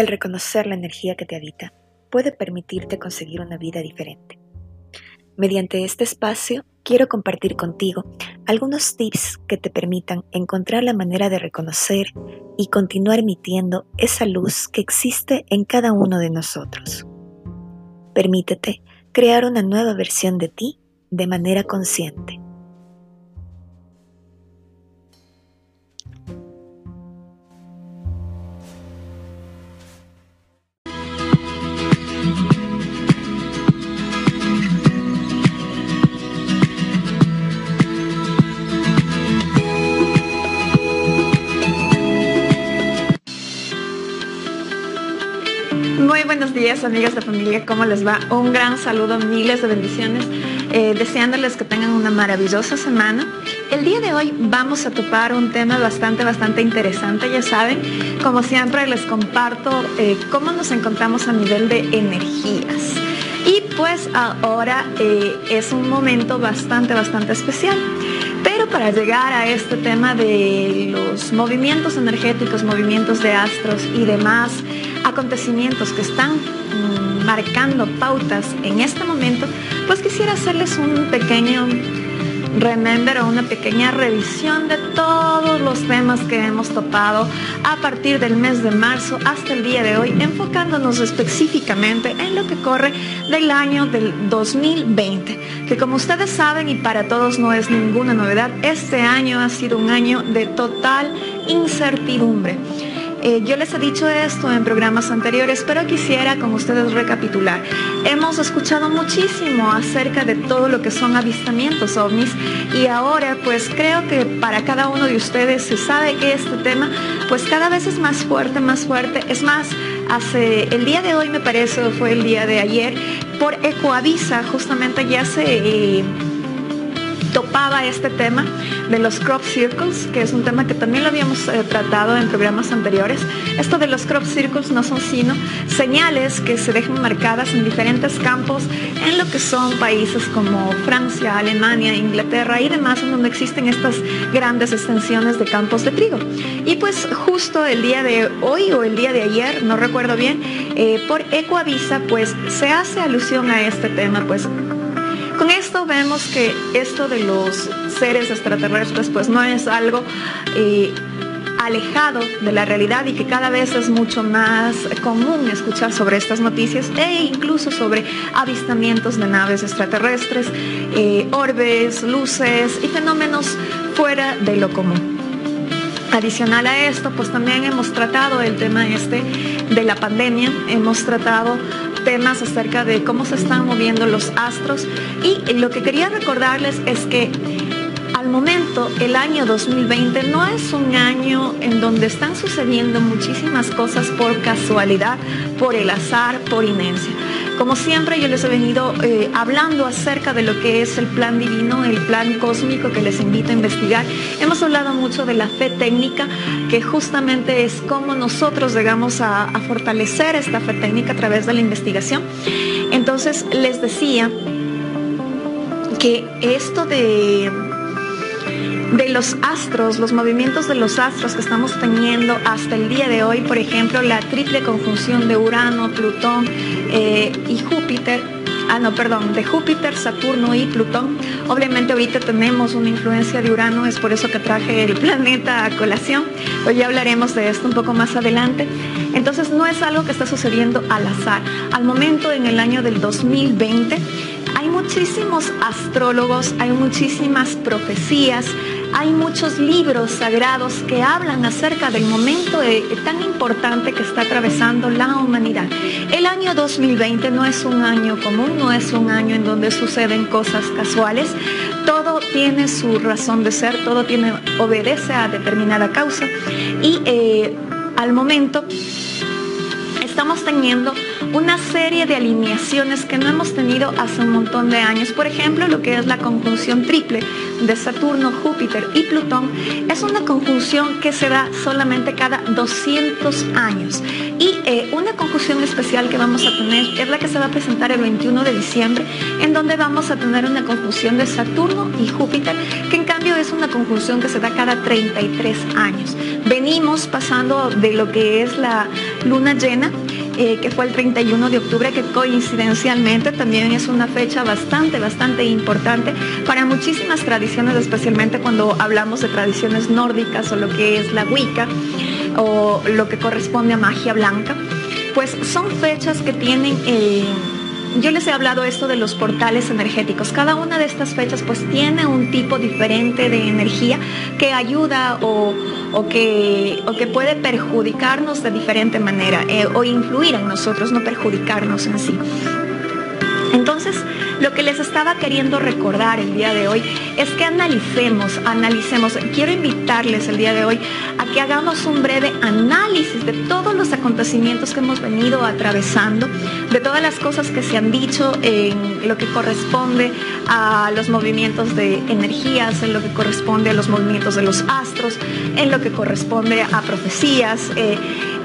El reconocer la energía que te habita puede permitirte conseguir una vida diferente. Mediante este espacio quiero compartir contigo algunos tips que te permitan encontrar la manera de reconocer y continuar emitiendo esa luz que existe en cada uno de nosotros. Permítete crear una nueva versión de ti de manera consciente. Muy buenos días, amigas de familia. ¿Cómo les va? Un gran saludo, miles de bendiciones, eh, deseándoles que tengan una maravillosa semana. El día de hoy vamos a topar un tema bastante, bastante interesante. Ya saben, como siempre les comparto eh, cómo nos encontramos a nivel de energías. Y pues ahora eh, es un momento bastante, bastante especial. Pero para llegar a este tema de los movimientos energéticos, movimientos de astros y demás acontecimientos que están mm, marcando pautas en este momento, pues quisiera hacerles un pequeño remember o una pequeña revisión de todos los temas que hemos topado a partir del mes de marzo hasta el día de hoy, enfocándonos específicamente en lo que corre del año del 2020, que como ustedes saben y para todos no es ninguna novedad, este año ha sido un año de total incertidumbre. Eh, yo les he dicho esto en programas anteriores, pero quisiera con ustedes recapitular. Hemos escuchado muchísimo acerca de todo lo que son avistamientos ovnis y ahora pues creo que para cada uno de ustedes se sabe que este tema pues cada vez es más fuerte, más fuerte. Es más, hace el día de hoy me parece, fue el día de ayer, por Ecoavisa justamente ya se... Eh, topaba este tema de los crop circles, que es un tema que también lo habíamos eh, tratado en programas anteriores. Esto de los crop circles no son sino señales que se dejan marcadas en diferentes campos en lo que son países como Francia, Alemania, Inglaterra y demás, en donde existen estas grandes extensiones de campos de trigo. Y pues justo el día de hoy o el día de ayer, no recuerdo bien, eh, por Ecoavisa, pues se hace alusión a este tema, pues con esto vemos que esto de los seres extraterrestres pues no es algo eh, alejado de la realidad y que cada vez es mucho más común escuchar sobre estas noticias e incluso sobre avistamientos de naves extraterrestres, eh, orbes, luces y fenómenos fuera de lo común. Adicional a esto, pues también hemos tratado el tema este de la pandemia, hemos tratado temas acerca de cómo se están moviendo los astros y lo que quería recordarles es que al momento el año 2020 no es un año en donde están sucediendo muchísimas cosas por casualidad, por el azar, por inercia. Como siempre yo les he venido eh, hablando acerca de lo que es el plan divino, el plan cósmico que les invito a investigar. Hemos hablado mucho de la fe técnica, que justamente es cómo nosotros llegamos a, a fortalecer esta fe técnica a través de la investigación. Entonces les decía que esto de de los astros, los movimientos de los astros que estamos teniendo hasta el día de hoy, por ejemplo, la triple conjunción de Urano, Plutón eh, y Júpiter, ah no, perdón, de Júpiter, Saturno y Plutón. Obviamente ahorita tenemos una influencia de Urano, es por eso que traje el planeta a colación. Hoy ya hablaremos de esto un poco más adelante. Entonces no es algo que está sucediendo al azar. Al momento en el año del 2020 hay muchísimos astrólogos, hay muchísimas profecías, hay muchos libros sagrados que hablan acerca del momento tan importante que está atravesando la humanidad. El año 2020 no es un año común, no es un año en donde suceden cosas casuales. Todo tiene su razón de ser, todo tiene, obedece a determinada causa y eh, al momento estamos teniendo una serie de alineaciones que no hemos tenido hace un montón de años. Por ejemplo, lo que es la conjunción triple de Saturno, Júpiter y Plutón es una conjunción que se da solamente cada 200 años. Y eh, una conjunción especial que vamos a tener es la que se va a presentar el 21 de diciembre, en donde vamos a tener una conjunción de Saturno y Júpiter, que en cambio es una conjunción que se da cada 33 años. Venimos pasando de lo que es la luna llena eh, que fue el 31 de octubre, que coincidencialmente también es una fecha bastante, bastante importante para muchísimas tradiciones, especialmente cuando hablamos de tradiciones nórdicas o lo que es la Wicca o lo que corresponde a magia blanca, pues son fechas que tienen... Eh, yo les he hablado esto de los portales energéticos. Cada una de estas fechas pues tiene un tipo diferente de energía que ayuda o, que, que, puede perjudicarnos de diferente manera eh, o influir en nosotros, no perjudicarnos en sí. Entonces, lo que les estaba queriendo recordar el día de hoy es que analicemos, analicemos. Quiero invitarles el día de hoy a que hagamos un breve análisis de todos los acontecimientos que hemos venido atravesando, de todas las cosas que se han dicho en lo que corresponde a los movimientos de energías, en lo que corresponde a los movimientos de los astros, en lo que corresponde a profecías. Eh,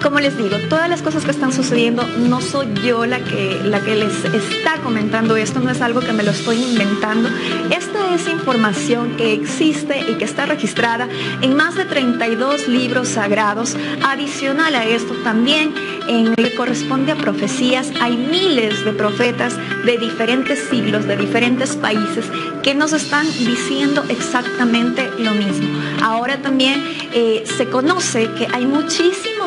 como les digo, todas las cosas que están sucediendo no soy yo la que, la que les está comentando esto, no es algo que me lo estoy inventando. Esta es información que existe y que está registrada en más de 32 libros sagrados. Adicional a esto también en lo que corresponde a profecías hay miles de profetas de diferentes siglos, de diferentes países que nos están diciendo exactamente lo mismo. Ahora también eh, se conoce que hay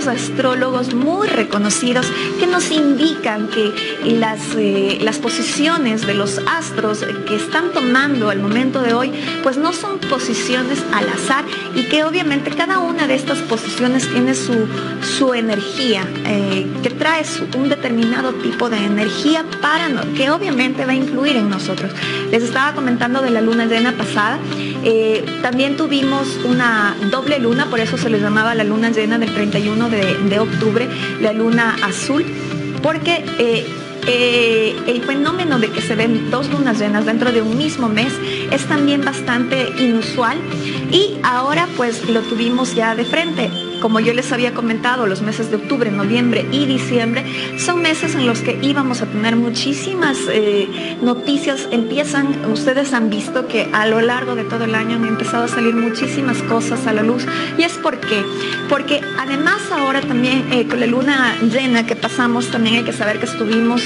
astrólogos muy reconocidos que nos indican que las, eh, las posiciones de los astros que están tomando al momento de hoy, pues no son posiciones al azar y que obviamente cada una de estas posiciones tiene su, su energía, eh, que trae un determinado tipo de energía para que obviamente va a influir en nosotros. Les estaba comentando de la luna llena pasada. Eh, también tuvimos una doble luna, por eso se les llamaba la luna llena del 31 de, de octubre, la luna azul, porque eh, eh, el fenómeno de que se ven dos lunas llenas dentro de un mismo mes es también bastante inusual y ahora pues lo tuvimos ya de frente como yo les había comentado, los meses de octubre, noviembre y diciembre son meses en los que íbamos a tener muchísimas eh, noticias. Empiezan, ustedes han visto que a lo largo de todo el año han empezado a salir muchísimas cosas a la luz. ¿Y es por qué? Porque además ahora también eh, con la luna llena que pasamos, también hay que saber que estuvimos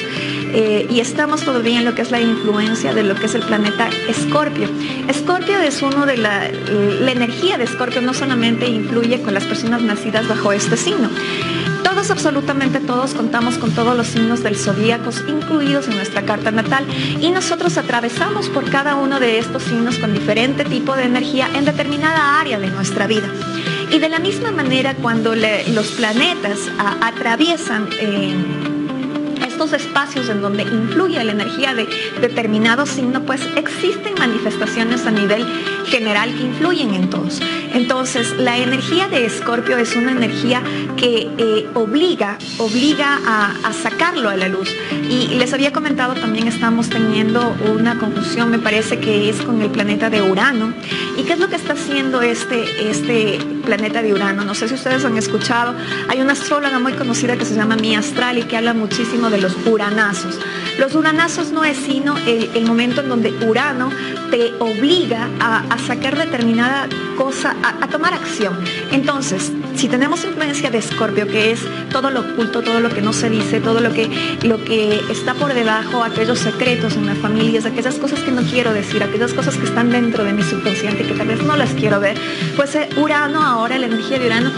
eh, y estamos todavía en lo que es la influencia de lo que es el planeta Escorpio. Escorpio es uno de la, la energía de Escorpio no solamente influye con las personas nacidas bajo este signo. Todos, absolutamente todos, contamos con todos los signos del zodíaco incluidos en nuestra carta natal y nosotros atravesamos por cada uno de estos signos con diferente tipo de energía en determinada área de nuestra vida. Y de la misma manera, cuando los planetas atraviesan eh, espacios en donde influye la energía de determinado signo, pues existen manifestaciones a nivel general que influyen en todos. Entonces, la energía de Escorpio es una energía que eh, obliga, obliga a, sacarlo a la luz. Y les había comentado, también estamos teniendo una confusión, me parece que es con el planeta de Urano. ¿Y qué es lo que está haciendo este, este planeta de Urano? No sé si ustedes han escuchado, hay una astróloga muy conocida que se llama Mia Astral y que habla muchísimo de los uranazos. Los uranazos no es sino el, momento en donde Urano te obliga a, sacar determinada cosa, a, tomar acción. Entonces, si tenemos influencia de Escorpio, que es todo lo oculto, todo lo que no se dice, todo lo que, lo que está por debajo, aquellos secretos en las familias, aquellas cosas que no quiero decir, aquellas cosas que están dentro de mi subconsciente que tal vez no las quiero ver, pues eh, Urano ahora, la energía de Urano,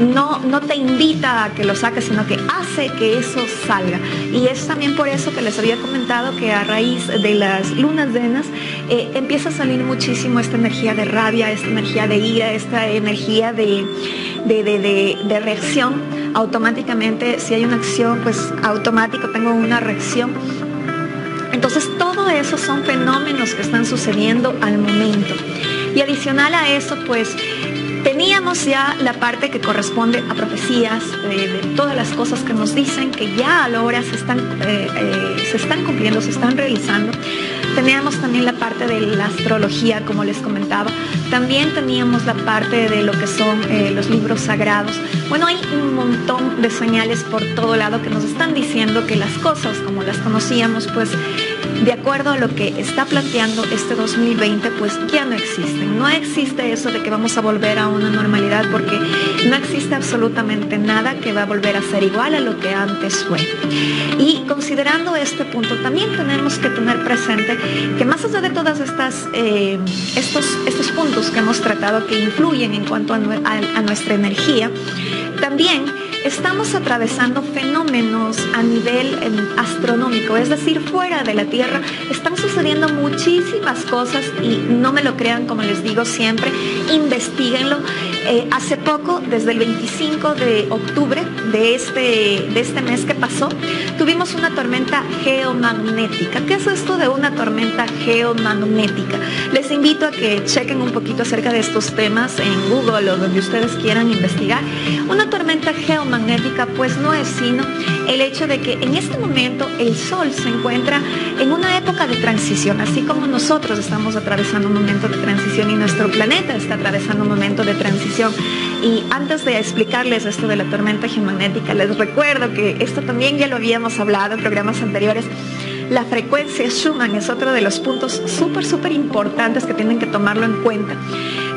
no, no te invita a que lo saques, sino que hace que eso salga. Y es también por eso que les había comentado que a raíz de las lunas llenas eh, empieza a salir muchísimo esta energía de rabia, esta energía de ira, esta energía de, de, reacción. Automáticamente, si hay una acción, pues automático tengo una reacción. Entonces, todo eso son fenómenos que están sucediendo al momento. Y adicional a eso, pues Teníamos ya la parte que corresponde a profecías, de todas las cosas que nos dicen que ya a la hora se están, eh, eh, se están cumpliendo, se están realizando. Teníamos también la parte de la astrología, como les comentaba. También teníamos la parte de lo que son eh, los libros sagrados. Bueno, hay un montón de señales por todo lado que nos están diciendo que las cosas como las conocíamos, pues de acuerdo a lo que está planteando este 2020, pues ya no existen. No existe eso de que vamos a volver a una normalidad porque no existe absolutamente nada que va a volver a ser igual a lo que antes fue. Y considerando este punto, también tenemos que tener presente que más allá de todas estas eh, estos, estos puntos que hemos tratado que influyen en cuanto a nuestra energía, también estamos atravesando fenómenos a nivel em, astronómico, es decir, fuera de la Tierra. Están sucediendo muchísimas cosas y no me lo crean como les digo siempre, investiguenlo. Eh, hace poco, desde el 25 de octubre de este, de este mes que pasó, tuvimos una tormenta geomagnética. ¿Qué es esto de una tormenta geomagnética? Les invito a que chequen un poquito acerca de estos temas en Google o donde ustedes quieran investigar. Una tormenta geomagnética pues no es sino el hecho de que en este momento el Sol se encuentra en una época de transición, así como nosotros estamos atravesando un momento de transición y nuestro planeta está atravesando un momento de transición. Y antes de explicarles esto de la tormenta geomagnética, les recuerdo que esto también ya lo habíamos hablado en programas anteriores. La frecuencia Schumann es otro de los puntos súper, súper importantes que tienen que tomarlo en cuenta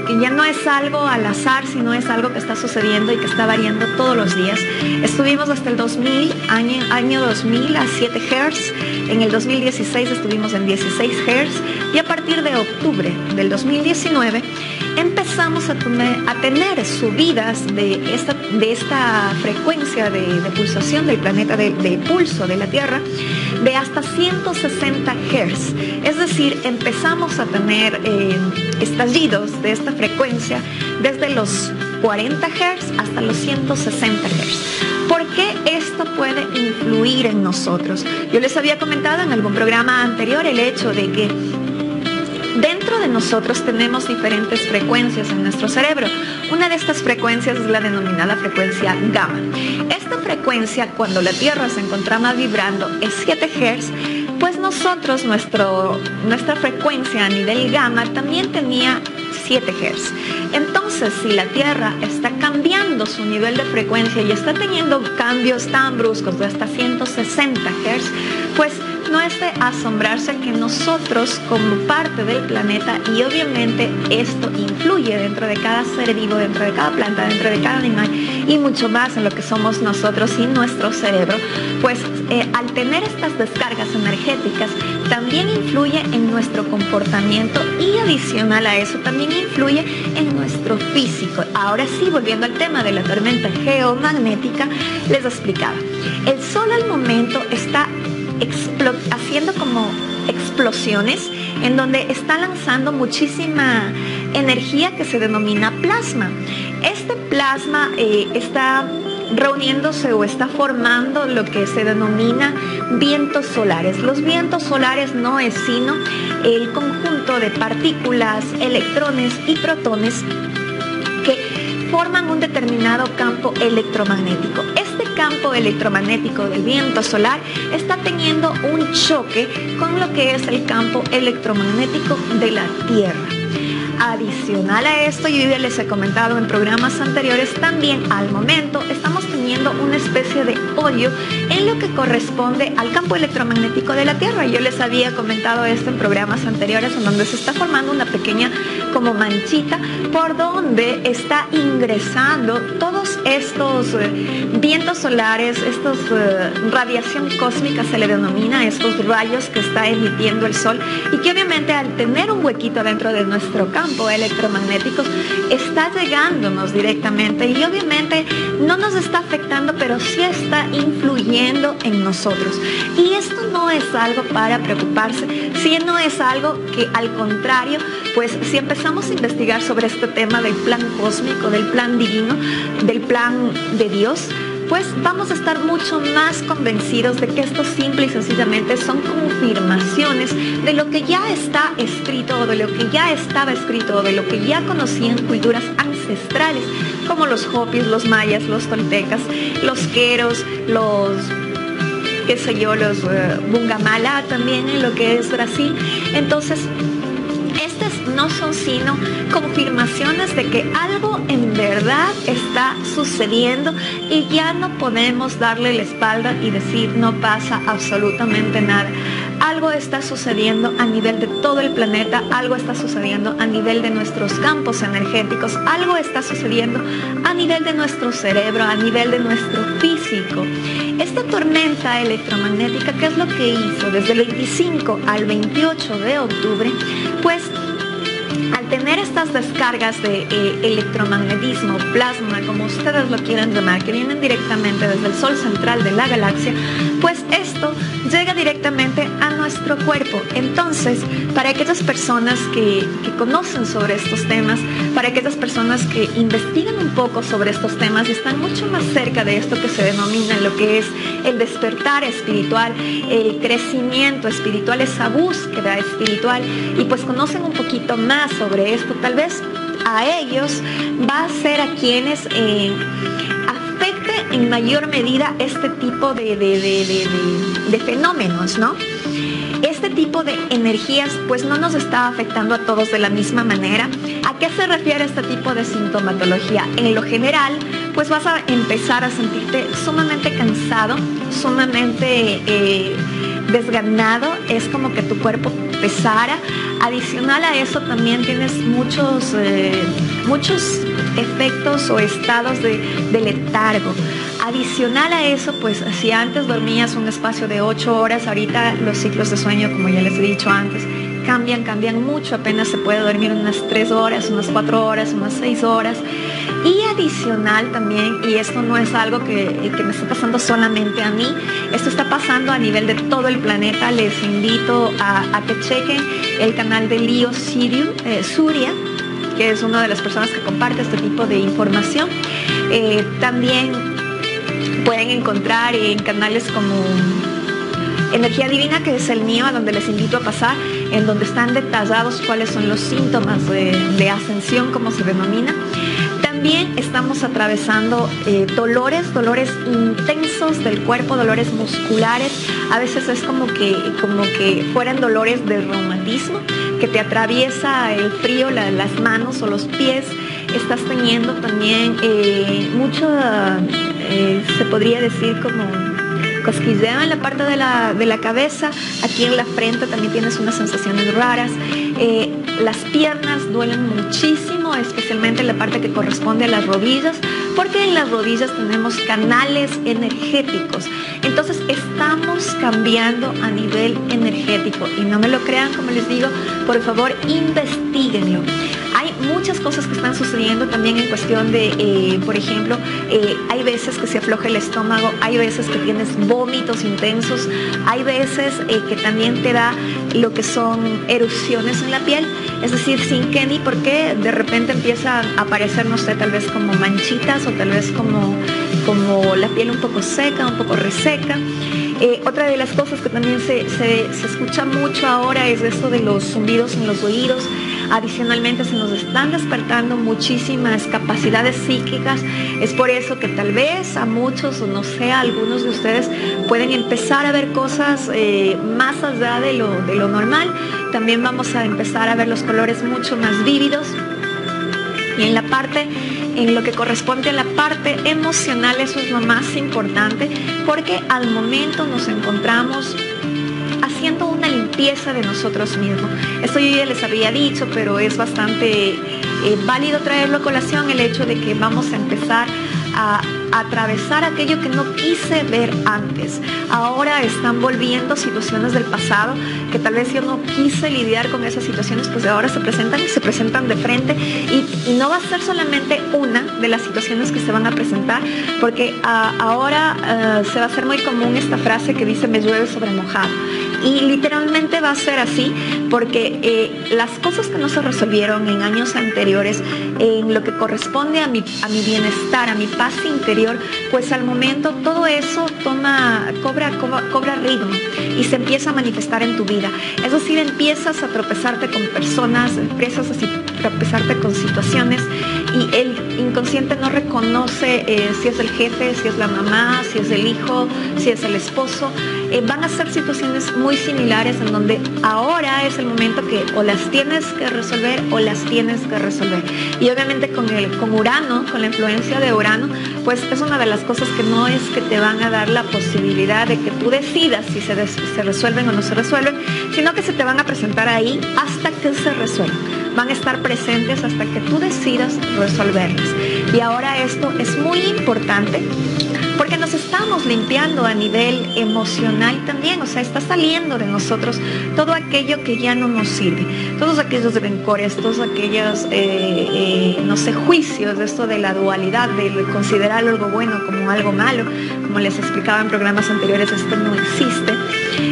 que ya no es algo al azar, sino es algo que está sucediendo y que está variando todos los días. Estuvimos hasta el 2000, año, año 2000 a 7 Hz, en el 2016 estuvimos en 16 Hz y a partir de octubre del 2019 empezamos a, tener subidas de esta, de esta frecuencia de, pulsación del planeta, de, pulso de la Tierra, de hasta 160 Hz. Es decir, empezamos a tener eh, estallidos de esta frecuencia desde los 40 Hz hasta los 160 Hz. ¿Por qué esto puede influir en nosotros? Yo les había comentado en algún programa anterior el hecho de que Dentro de nosotros tenemos diferentes frecuencias en nuestro cerebro. Una de estas frecuencias es la denominada frecuencia gamma. Esta frecuencia, cuando la Tierra se encontraba vibrando, es 7 Hz, pues nosotros, nuestro, nuestra frecuencia a nivel gamma también tenía 7 Hz. Entonces, si la Tierra está cambiando su nivel de frecuencia y está teniendo cambios tan bruscos de hasta 160 Hz, pues no es de asombrarse que nosotros como parte del planeta y obviamente esto influye dentro de cada ser vivo, dentro de cada planta, dentro de cada animal y mucho más en lo que somos nosotros y nuestro cerebro, pues eh, al tener estas descargas energéticas también influye en nuestro comportamiento y adicional a eso también influye en nuestro físico. Ahora sí, volviendo al tema de la tormenta geomagnética, les explicaba. El Sol al momento está haciendo como explosiones en donde está lanzando muchísima energía que se denomina plasma. Este plasma eh, está reuniéndose o está formando lo que se denomina vientos solares. Los vientos solares no es sino el conjunto de partículas, electrones y protones forman un determinado campo electromagnético campo electromagnético del viento solar está teniendo un choque con lo que es el campo electromagnético de la Tierra. Adicional a esto, yo ya les he comentado en programas anteriores, también al momento estamos teniendo una especie de hoyo en lo que corresponde al campo electromagnético de la Tierra. Yo les había comentado esto en programas anteriores, en donde se está formando una pequeña como manchita por donde está ingresando todos estos eh, vientos solares, estos eh, radiación cósmica se le denomina, estos rayos que está emitiendo el Sol y que obviamente al tener un huequito dentro de nuestro campo, electromagnéticos está llegándonos directamente y obviamente no nos está afectando, pero sí está influyendo en nosotros. Y esto no es algo para preocuparse, si no es algo que al contrario, pues si empezamos a investigar sobre este tema del plan cósmico, del plan divino, del plan de Dios, pues vamos a estar mucho más convencidos de que esto simple y sencillamente son confirmaciones de lo que ya está escrito o de lo que ya estaba escrito o de lo que ya conocían culturas ancestrales como los hopis, los mayas, los toltecas, los queros, los qué sé yo, los uh, bungamala también en lo que es Brasil. Entonces, no son sino confirmaciones de que algo en verdad está sucediendo y ya no podemos darle la espalda y decir no pasa absolutamente nada. algo está sucediendo a nivel de todo el planeta, algo está sucediendo a nivel de nuestros campos energéticos, algo está sucediendo a nivel de nuestro cerebro, a nivel de nuestro físico. Esta tormenta electromagnética, ¿qué es lo que hizo? Desde el 25 al 28 de octubre, pues tener estas descargas de eh, electromagnetismo, plasma, como ustedes lo quieran llamar, que vienen directamente desde el Sol central de la galaxia, pues esto llega directamente a nuestro cuerpo. Entonces, para aquellas personas que, conocen sobre estos temas, para aquellas personas que investigan un poco sobre estos temas y están mucho más cerca de esto que se denomina lo que es el despertar espiritual, el crecimiento espiritual, esa búsqueda espiritual, y pues conocen un poquito más sobre esto, tal vez a ellos va a ser a quienes eh, en mayor medida este tipo de, de, fenómenos, ¿no? Este tipo de energías pues no nos está afectando a todos de la misma manera. ¿A qué se refiere este tipo de sintomatología? En lo general, pues vas a empezar a sentirte sumamente cansado, sumamente eh, desganado, es como que tu cuerpo pesara. Adicional a eso también tienes muchos, eh, muchos efectos o estados de, letargo. Adicional a eso, pues si antes dormías un espacio de 8 horas, ahorita los ciclos de sueño, como ya les he dicho antes, cambian, cambian mucho. Apenas se puede dormir unas 3 horas, unas 4 horas, unas 6 horas. Y adicional también, y esto no es algo que, me está pasando solamente a mí, esto está pasando a nivel de todo el planeta. Les invito a, que chequen el canal de Leo Sirium, eh, Suria, que es una de las personas que comparte este tipo de información. Eh, también pueden encontrar en canales como Energía Divina, que es el mío, a donde les invito a pasar, en donde están detallados cuáles son los síntomas de ascensión, como se denomina. También estamos atravesando eh, dolores, dolores intensos del cuerpo, dolores musculares. A veces es como que, como que fueran dolores de reumatismo, que te atraviesa el frío, las manos o los pies. Estás teniendo también eh, mucho, eh, se podría decir como cosquilleo en la parte de la, de la, cabeza, aquí en la frente también tienes unas sensaciones raras. Eh, las piernas duelen muchísimo, especialmente en la parte que corresponde a las rodillas, porque en las rodillas tenemos canales energéticos. Entonces estamos cambiando a nivel energético y no me lo crean, como les digo, por favor investiguenlo muchas cosas que están sucediendo también en cuestión de, eh, por ejemplo, eh, hay veces que se afloja el estómago, hay veces que tienes vómitos intensos, hay veces eh, que también te da lo que son erupciones en la piel, es decir, sin que ni por qué de repente empieza a aparecer, no sé, tal vez como manchitas o tal vez como, como la piel un poco seca, un poco reseca. otra de las cosas que también se, se, se escucha mucho ahora es esto de los zumbidos en los oídos. Adicionalmente se nos están despertando muchísimas capacidades psíquicas. Es por eso que tal vez a muchos, o no sé, a algunos de ustedes pueden empezar a ver cosas eh, más allá de lo, de lo normal. También vamos a empezar a ver los colores mucho más vívidos. Y en la parte en lo que corresponde a la parte emocional, eso es lo más importante, porque al momento nos encontramos haciendo una limpieza de nosotros mismos. Esto yo ya les había dicho, pero es bastante eh, válido traerlo a colación el hecho de que vamos a empezar a atravesar aquello que no quise ver antes. Ahora están volviendo situaciones del pasado que tal vez yo no quise lidiar con esas situaciones, pues ahora se presentan y se presentan de frente y, no va a ser solamente una de las situaciones que se van a presentar, porque ah, ahora ah, se va a hacer muy común esta frase que dice me llueve sobre mojado. Y literalmente va a ser así porque eh, las cosas que no se resolvieron en años anteriores, en lo que corresponde a mi, a mi bienestar, a mi paz interior, pues al momento todo eso toma, cobra, cobra, ritmo y se empieza a manifestar en tu vida. Es decir, empiezas a tropezarte con personas, empiezas a tropezarte con situaciones y el inconsciente no reconoce eh, si es el jefe, si es la mamá, si es el hijo, si es el esposo. Eh, van a ser situaciones muy similares en donde ahora es el momento que o las tienes que resolver o las tienes que resolver. Y obviamente con, el, con Urano, con la influencia de Urano, pues es una de las cosas que no es que te van a dar la posibilidad de que tú decidas si se, se resuelven o no se resuelven, sino que se te van a presentar ahí hasta que se resuelvan. Van a estar presentes hasta que tú decidas resolverlas. Y ahora esto es muy importante porque nos estamos limpiando a nivel emocional también, o sea, está saliendo de nosotros todo aquello que ya no nos sirve, todos aquellos rencores, todos aquellos, eh, eh, no sé, juicios de esto de la dualidad, de considerar algo bueno como algo malo, como les explicaba en programas anteriores, esto no existe.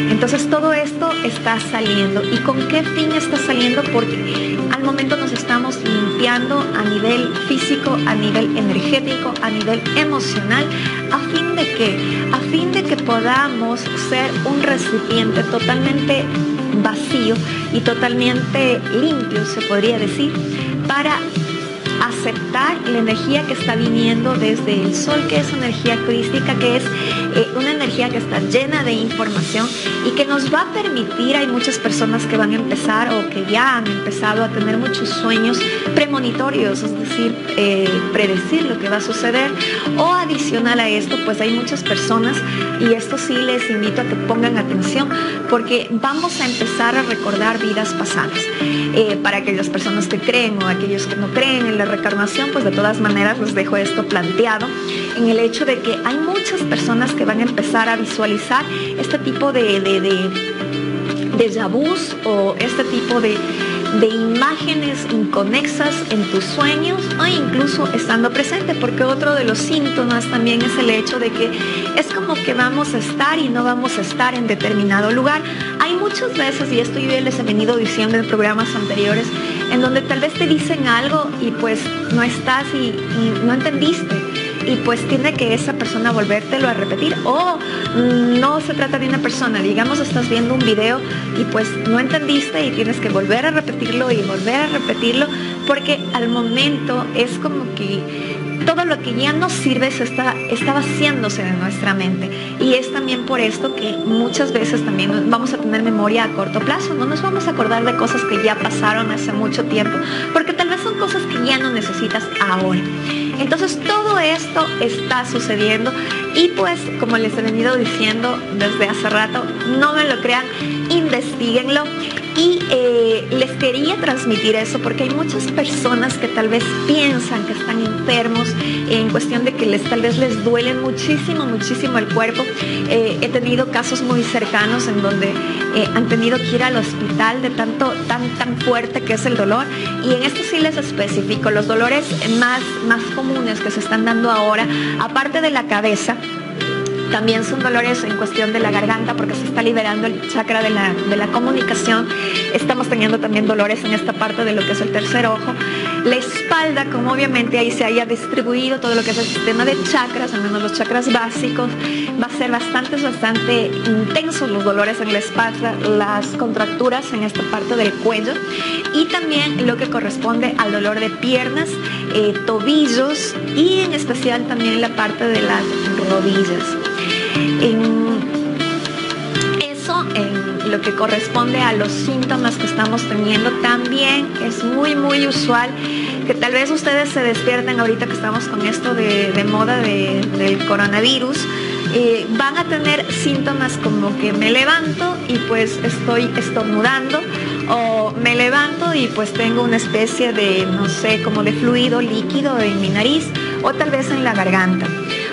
Entonces todo esto está saliendo. ¿Y con qué fin está saliendo? Porque al momento nos estamos limpiando a nivel físico, a nivel energético, a nivel emocional, a fin de que, a fin de que podamos ser un recipiente totalmente vacío y totalmente limpio, se podría decir, para aceptar la energía que está viniendo desde el sol, que es energía crística, que es una energía que está llena de información y que nos va a permitir, hay muchas personas que van a empezar o que ya han empezado a tener muchos sueños premonitorios, es decir, eh, predecir lo que va a suceder. O adicional a esto, pues hay muchas personas, y esto sí les invito a que pongan atención, porque vamos a empezar a recordar vidas pasadas. Eh, para aquellas personas que creen o aquellos que no creen en la reencarnación, pues de todas maneras les dejo esto planteado en el hecho de que hay muchas personas que van a empezar a visualizar este tipo de, de, de, o este tipo de, de imágenes inconexas en tus sueños o incluso estando presente, porque otro de los síntomas también es el hecho de que es como que vamos a estar y no vamos a estar en determinado lugar. Hay muchas veces, y esto yo les he venido diciendo en programas anteriores, en donde tal vez te dicen algo y pues no estás y no entendiste y pues tiene que esa persona volvértelo a repetir. O no se trata de una persona, digamos estás viendo un video y pues no entendiste y tienes que volver a repetirlo y volver a repetirlo porque al momento es como que todo lo que ya nos sirve se está, está vaciándose de nuestra mente. Y es también por esto que muchas veces también vamos a tener memoria a corto plazo. No nos vamos a acordar de cosas que ya pasaron hace mucho tiempo, porque tal vez son cosas que ya no necesitas ahora. Entonces todo esto está sucediendo y pues como les he venido diciendo desde hace rato, no me lo crean, investiguenlo y eh, les quería transmitir eso porque hay muchas personas que tal vez piensan que están enfermos en cuestión de que les, tal vez les duele muchísimo, muchísimo el cuerpo. Eh, he tenido casos muy cercanos en donde eh, han tenido que ir al hospital de tanto, tan, tan fuerte que es el dolor. Y en esto sí les especifico, los dolores más, más comunes que se están dando ahora, aparte de la cabeza, también son dolores en cuestión de la garganta porque se está liberando el chakra de la, de la comunicación. Estamos teniendo también dolores en esta parte de lo que es el tercer ojo. La espalda, como obviamente ahí se haya distribuido todo lo que es el sistema de chakras, al menos los chakras básicos, va a ser bastante, bastante intensos los dolores en la espalda, las contracturas en esta parte del cuello y también lo que corresponde al dolor de piernas, eh, tobillos y en especial también la parte de las rodillas. En eso, en lo que corresponde a los síntomas que estamos teniendo, también es muy, muy usual que tal vez ustedes se despierten ahorita que estamos con esto de, moda del coronavirus. Eh, van a tener síntomas como que me levanto y pues estoy estornudando o me levanto y pues tengo una especie de, no sé, como de fluido líquido en mi nariz o tal vez en la garganta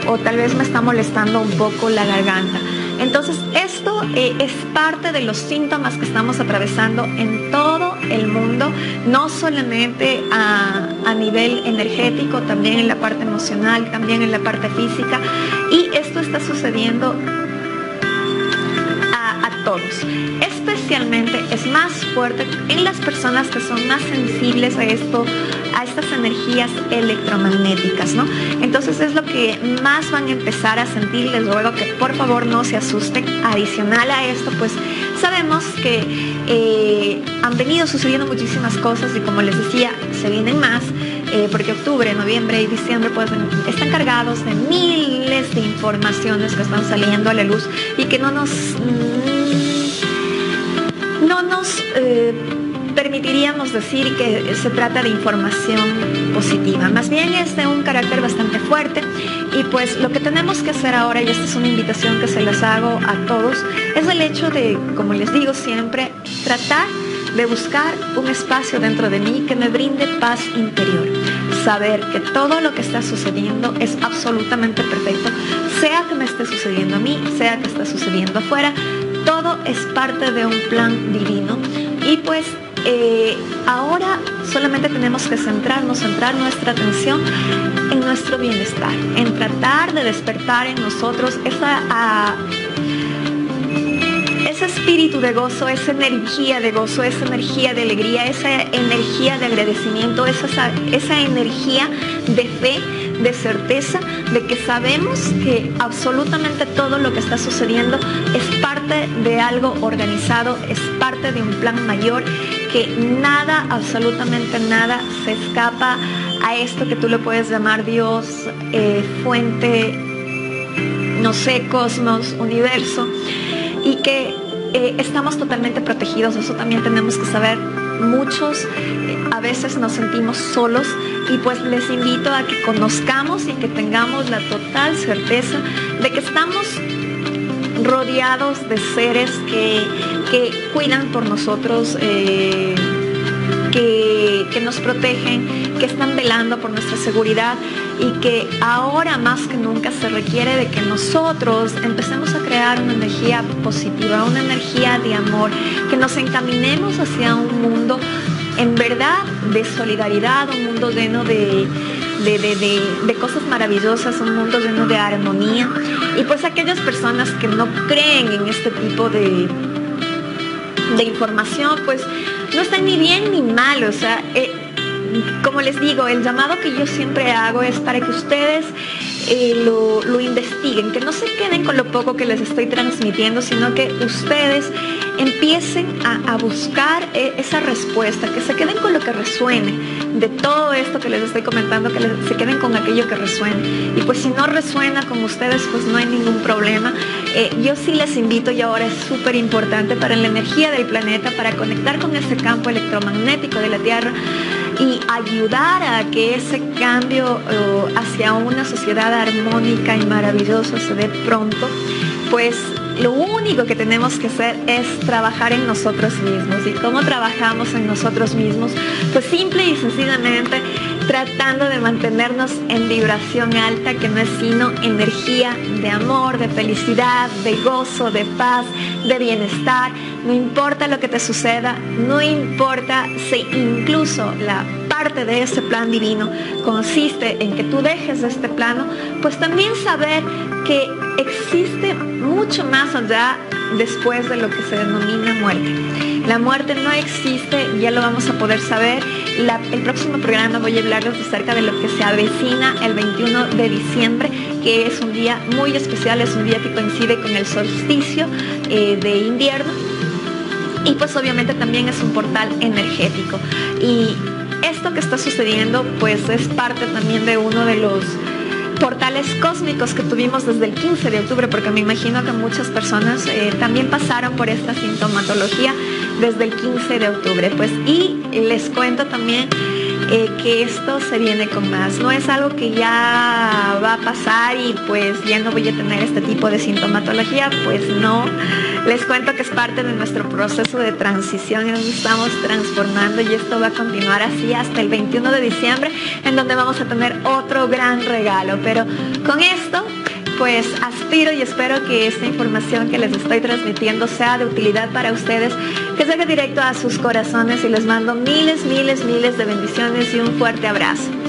o tal vez me está molestando un poco la garganta. Entonces, esto eh, es parte de los síntomas que estamos atravesando en todo el mundo, no solamente a, nivel energético, también en la parte emocional, también en la parte física. Y esto está sucediendo a, a todos. Especialmente es más fuerte en las personas que son más sensibles a esto, a estas energías electromagnéticas, ¿no? Entonces es lo que más van a empezar a sentir. Les ruego que por favor no se asusten. Adicional a esto, pues sabemos que eh, han venido sucediendo muchísimas cosas y como les decía, se vienen más, eh, porque octubre, noviembre y diciembre pues, están cargados de miles de informaciones que están saliendo a la luz y que no nos... No nos... Eh, permitiríamos decir que se trata de información positiva. Más bien es de un carácter bastante fuerte y pues lo que tenemos que hacer ahora, y esta es una invitación que se las hago a todos, es el hecho de, como les digo siempre, tratar de buscar un espacio dentro de mí que me brinde paz interior. Saber que todo lo que está sucediendo es absolutamente perfecto, sea que me esté sucediendo a mí, sea que esté sucediendo afuera, todo es parte de un plan divino. Y pues eh, ahora solamente tenemos que centrarnos, centrar nuestra atención en nuestro bienestar, en tratar de despertar en nosotros esa... Ah, ese espíritu de gozo, esa energía de gozo, esa energía de alegría, esa energía de agradecimiento, esa, esa energía de fe, de certeza, de que sabemos que absolutamente todo lo que está sucediendo es parte de algo organizado, es parte de un plan mayor, que nada, absolutamente nada, se escapa a esto que tú le puedes llamar Dios, eh, fuente, no sé, cosmos, universo, y que eh, estamos totalmente protegidos, eso también tenemos que saber. Muchos eh, a veces nos sentimos solos y pues les invito a que conozcamos y que tengamos la total certeza de que estamos rodeados de seres que, cuidan por nosotros. Eh, que, nos protegen, que están velando por nuestra seguridad y que ahora más que nunca se requiere de que nosotros empecemos a crear una energía positiva, una energía de amor, que nos encaminemos hacia un mundo en verdad de solidaridad, un mundo lleno de, de, cosas maravillosas, un mundo lleno de armonía. Y pues aquellas personas que no creen en este tipo de, de información, pues no están ni bien ni mal. O sea, eh, como les digo, el llamado que yo siempre hago es para que ustedes eh, lo, investiguen, que no se queden con lo poco que les estoy transmitiendo, sino que ustedes empiecen a, buscar eh, esa respuesta, que se queden con lo que resuene de todo esto que les estoy comentando, que se queden con aquello que resuene. Y pues si no resuena con ustedes, pues no hay ningún problema. Eh, yo sí les invito y ahora es súper importante para la energía del planeta, para conectar con ese campo electromagnético de la Tierra y ayudar a que ese cambio eh, hacia una sociedad armónica y maravillosa se dé pronto, pues lo único que tenemos que hacer es trabajar en nosotros mismos. ¿Y cómo trabajamos en nosotros mismos? Pues simple y sencillamente tratando de mantenernos en vibración alta, que no es sino energía de amor, de felicidad, de gozo, de paz, de bienestar. No importa lo que te suceda, no importa si incluso la parte de ese plan divino consiste en que tú dejes este plano, pues también saber que existe mucho más allá después de lo que se denomina muerte. La muerte no existe, ya lo vamos a poder saber. el próximo programa voy a hablarles acerca de lo que se avecina el 21 de diciembre, que es un día muy especial, es un día que coincide con el solsticio eh, de invierno. Y pues obviamente también es un portal energético. Y esto que está sucediendo pues es parte también de uno de los portales cósmicos que tuvimos desde el 15 de octubre, porque me imagino que muchas personas eh, también pasaron por esta sintomatología desde el 15 de octubre. Pues y les cuento también eh, que esto se viene con más. No es algo que ya va a pasar y pues ya no voy a tener este tipo de sintomatología, pues no. Les cuento que es parte de nuestro proceso de transición y nos estamos transformando y esto va a continuar así hasta el 21 de diciembre en donde vamos a tener otro gran regalo. Pero con esto pues aspiro y espero que esta información que les estoy transmitiendo sea de utilidad para ustedes, que llegue directo a sus corazones y les mando miles, miles, miles de bendiciones y un fuerte abrazo.